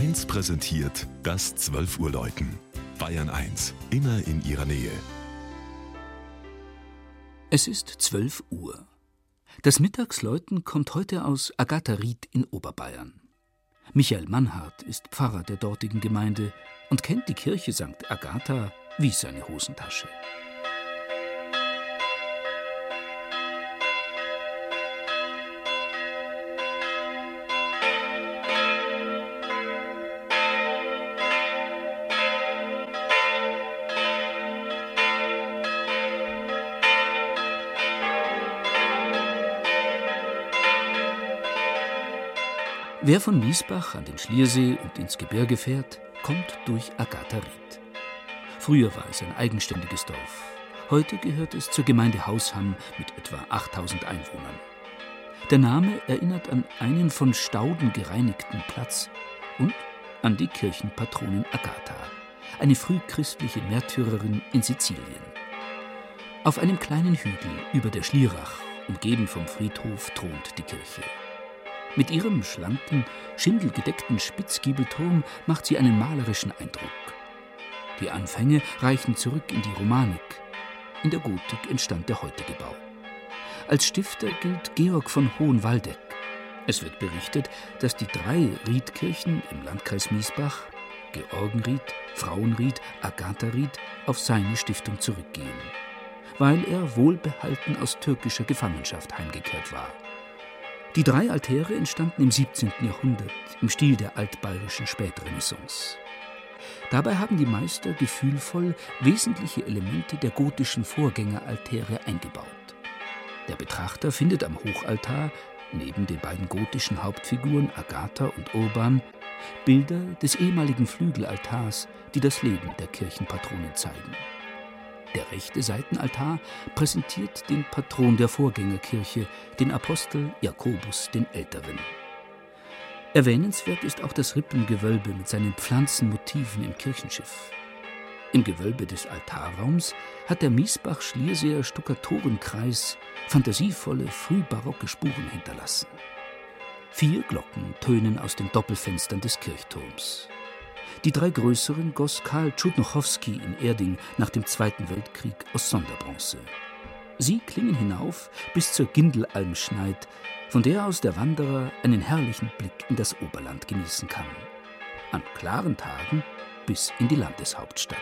1 präsentiert das 12 Uhr Läuten. Bayern 1, immer in ihrer Nähe. Es ist 12 Uhr. Das Mittagsläuten kommt heute aus Agatharied in Oberbayern. Michael Mannhardt ist Pfarrer der dortigen Gemeinde und kennt die Kirche St. Agatha wie seine Hosentasche. Wer von Miesbach an den Schliersee und ins Gebirge fährt, kommt durch Agatharied. Früher war es ein eigenständiges Dorf. Heute gehört es zur Gemeinde Hausham mit etwa 8000 Einwohnern. Der Name erinnert an einen von Stauden gereinigten Platz und an die Kirchenpatronin Agatha, eine frühchristliche Märtyrerin in Sizilien. Auf einem kleinen Hügel über der Schlierach, umgeben vom Friedhof, thront die Kirche. Mit ihrem schlanken, schindelgedeckten Spitzgiebelturm macht sie einen malerischen Eindruck. Die Anfänge reichen zurück in die Romanik. In der Gotik entstand der heutige Bau. Als Stifter gilt Georg von Hohenwaldeck. Es wird berichtet, dass die drei Riedkirchen im Landkreis Miesbach, Georgenried, Frauenried, Agatharied, auf seine Stiftung zurückgehen, weil er wohlbehalten aus türkischer Gefangenschaft heimgekehrt war. Die drei Altäre entstanden im 17. Jahrhundert im Stil der altbayerischen Spätrenaissance. Dabei haben die Meister gefühlvoll wesentliche Elemente der gotischen Vorgängeraltäre eingebaut. Der Betrachter findet am Hochaltar, neben den beiden gotischen Hauptfiguren Agatha und Urban, Bilder des ehemaligen Flügelaltars, die das Leben der Kirchenpatronin zeigen. Der rechte Seitenaltar präsentiert den Patron der Vorgängerkirche, den Apostel Jakobus den Älteren. Erwähnenswert ist auch das Rippengewölbe mit seinen Pflanzenmotiven im Kirchenschiff. Im Gewölbe des Altarraums hat der Miesbach-Schlierseer Stuckatorenkreis fantasievolle frühbarocke Spuren hinterlassen. Vier Glocken tönen aus den Doppelfenstern des Kirchturms. Die drei größeren goss Karl Tschudnochowski in Erding nach dem Zweiten Weltkrieg aus Sonderbronze. Sie klingen hinauf bis zur Gindelalmschneid, von der aus der Wanderer einen herrlichen Blick in das Oberland genießen kann. An klaren Tagen bis in die Landeshauptstadt.